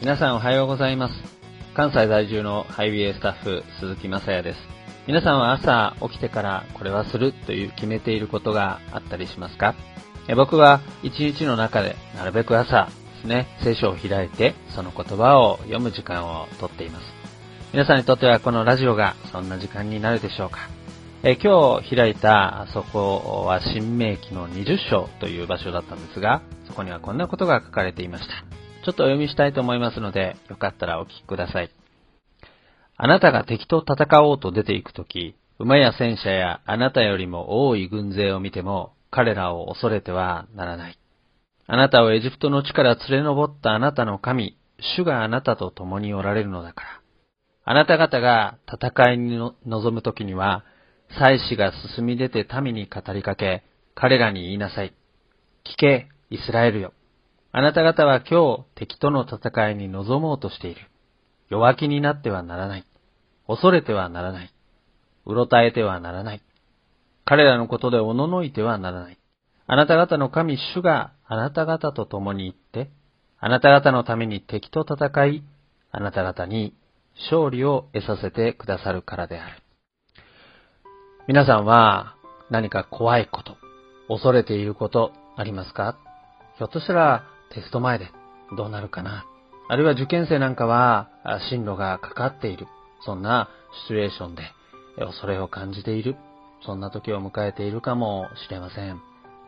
皆さんおはようございます。関西在住のハイウェイスタッフ、鈴木雅也です。皆さんは朝起きてからこれはするという決めていることがあったりしますか？僕は一日の中でなるべく朝ですね、聖書を開いてその言葉を読む時間をとっています。皆さんにとってはこのラジオがそんな時間になるでしょうか？え今日開いたそこは新明記の20章という場所だったんですが、そこにはこんなことが書かれていました。ちょっとお読みしたいと思いますので、よかったらお聞きください。あなたが敵と戦おうと出て行くとき、馬や戦車やあなたよりも多い軍勢を見ても、彼らを恐れてはならない。あなたをエジプトの地から連れ上ったあなたの神、主があなたと共におられるのだから。あなた方が戦いに臨むときには、祭司が進み出て民に語りかけ、彼らに言いなさい。聞け、イスラエルよ。あなた方は今日敵との戦いに臨もうとしている。弱気になってはならない。恐れてはならない。うろたえてはならない。彼らのことでおののいてはならない。あなた方の神主があなた方と共に行って、あなた方のために敵と戦い、あなた方に勝利を得させてくださるからである。皆さんは何か怖いこと、恐れていることありますか？ひょっとしたらテスト前でどうなるかなあるいは受験生なんかは進路がかかっている。そんなシチュエーションで恐れを感じている。そんな時を迎えているかもしれません。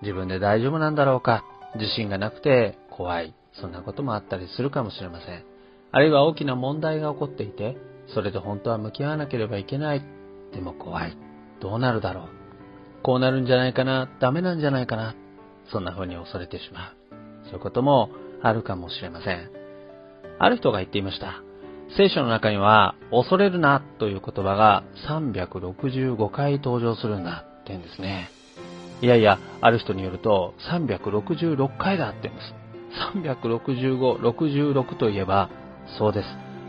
自分で大丈夫なんだろうか自信がなくて怖い。そんなこともあったりするかもしれません。あるいは大きな問題が起こっていて、それと本当は向き合わなければいけない。でも怖い。どうなるだろう。こうなるんじゃないかな。ダメなんじゃないかな。そんな風に恐れてしまう。そういうこともあるかもしれません。ある人が言っていました。聖書の中には、恐れるなという言葉が365回登場するんだって言うんですね。いやいや、ある人によると366回だって言うんです。365、66といえば、そうです。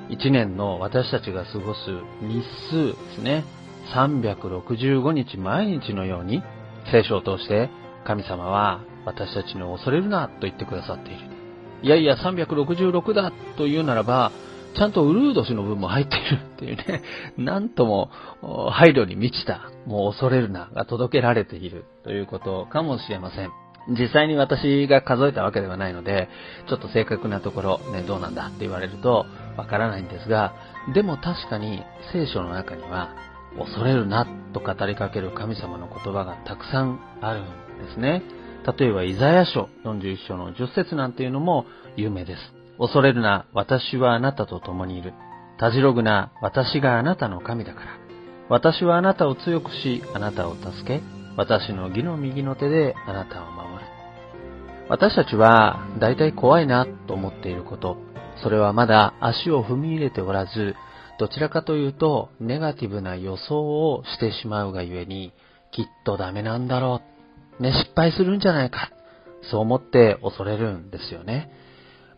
1年の私たちが過ごす日数ですね。365日毎日のように、聖書を通して神様は私たちの恐れるなと言ってくださっている。いやいや、366だというならば、ちゃんとウルード氏の分も入っているっていうね、なんとも配慮に満ちた、もう恐れるなが届けられているということかもしれません。実際に私が数えたわけではないので、ちょっと正確なところ、ね、どうなんだって言われるとわからないんですが、でも確かに聖書の中には、恐れるなと語りかける神様の言葉がたくさんあるんですね。例えば、イザヤ書41章の10節なんていうのも有名です。恐れるな、私はあなたと共にいる。たじろぐな、私があなたの神だから。私はあなたを強くし、あなたを助け、私の義の右の手であなたを守る。私たちは、大体怖いなと思っていること、それはまだ足を踏み入れておらず、どちらかというと、ネガティブな予想をしてしまうがゆえに、きっとダメなんだろうね、失敗するんじゃないか。そう思って恐れるんですよね。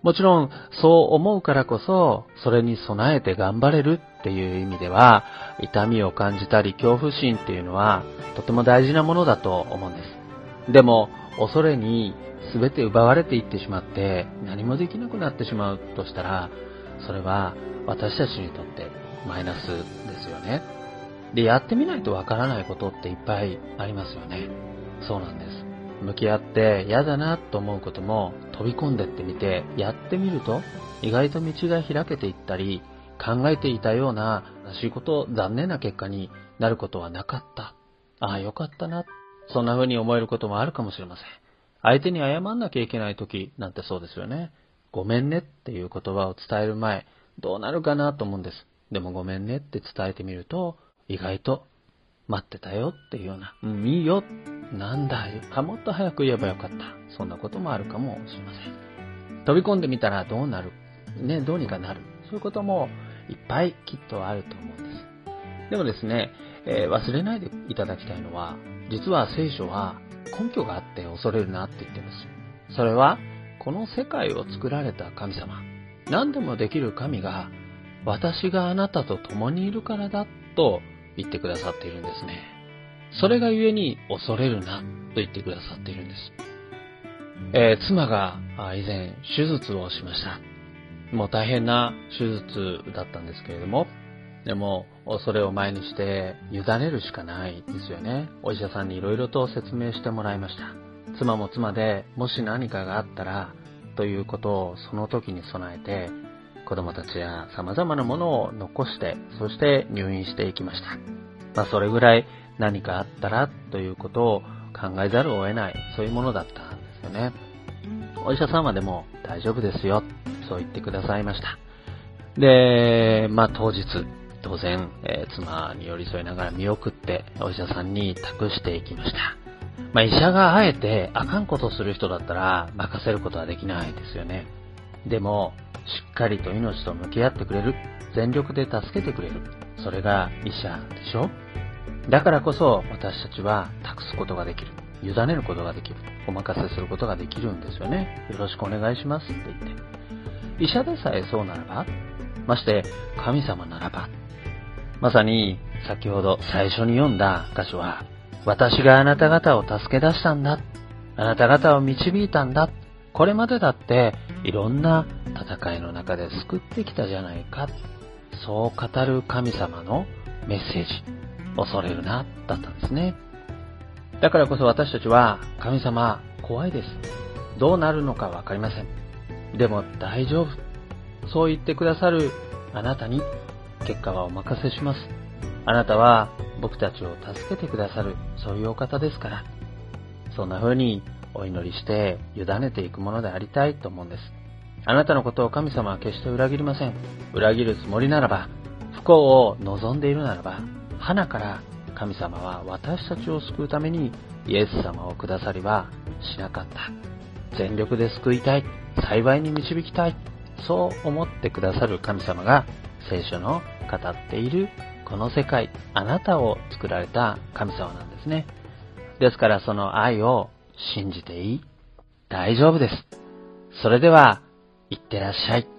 もちろん、そう思うからこそ、それに備えて頑張れるっていう意味では、痛みを感じたり恐怖心っていうのは、とても大事なものだと思うんです。でも、恐れに全て奪われていってしまって、何もできなくなってしまうとしたら、それは私たちにとってマイナスですよね。で、やってみないとわからないことっていっぱいありますよね。そうなんです。向き合って嫌だなと思うことも飛び込んでってみてやってみると意外と道が開けていったり考えていたような悲しいこと、残念な結果になることはなかった。ああ、よかったな。そんな風に思えることもあるかもしれません。相手に謝んなきゃいけない時なんてそうですよね。ごめんねっていう言葉を伝える前、どうなるかなと思うんです。でもごめんねって伝えてみると、意外と待ってたよっていうような、うん、いいよ、なんだよ、もっと早く言えばよかった。そんなこともあるかもしれません。飛び込んでみたらどうなる？ね、どうにかなる。そういうこともいっぱいきっとあると思うんです。でもですね、えー、忘れないでいただきたいのは、実は聖書は根拠があって恐れるなって言ってます。それは、この世界を作られた神様、何でもできる神が、私があなたと共にいるからだと言ってくださっているんですね。それが故に恐れるなと言ってくださっているんです。えー、妻が以前手術をしました。もう大変な手術だったんですけれども、でも、それを前にして委ねるしかないですよね。お医者さんに色々と説明してもらいました。妻も妻で、もし何かがあったら、ということをその時に備えて、子供たちや様々なものを残して、そして入院していきました。まあそれぐらい何かあったらということを考えざるを得ない、そういうものだったんですよね。お医者様でも大丈夫ですよ、そう言ってくださいました。で、まあ当日、当然、えー、妻に寄り添いながら見送って、お医者さんに託していきました。まあ、医者があえてあかんことする人だったら任せることはできないですよね。でも、しっかりと命と向き合ってくれる。全力で助けてくれる。それが医者でしょ？だからこそ私たちは託すことができる。委ねることができる。お任せすることができるんですよね。よろしくお願いしますって言って。医者でさえそうならば、まして神様ならば、まさに先ほど最初に読んだ箇所は、私があなた方を助け出したんだ。あなた方を導いたんだ。これまでだっていろんな戦いの中で救ってきたじゃないか。そう語る神様のメッセージ。恐れるな、だったんですね。だからこそ私たちは神様怖いです。どうなるのかわかりません。でも大丈夫。そう言ってくださるあなたに結果はお任せします。あなたは僕たちを助けてくださる、そういうお方ですから。そんな風にお祈りして委ねていくものでありたいと思うんです。あなたのことを神様は決して裏切りません。裏切るつもりならば、不幸を望んでいるならば、花から神様は私たちを救うためにイエス様をくださりはしなかった。全力で救いたい。幸いに導きたい。そう思ってくださる神様が聖書の語っているこの世界、あなたを作られた神様なんですね。ですからその愛を信じていい？大丈夫です。それでは、いってらっしゃい。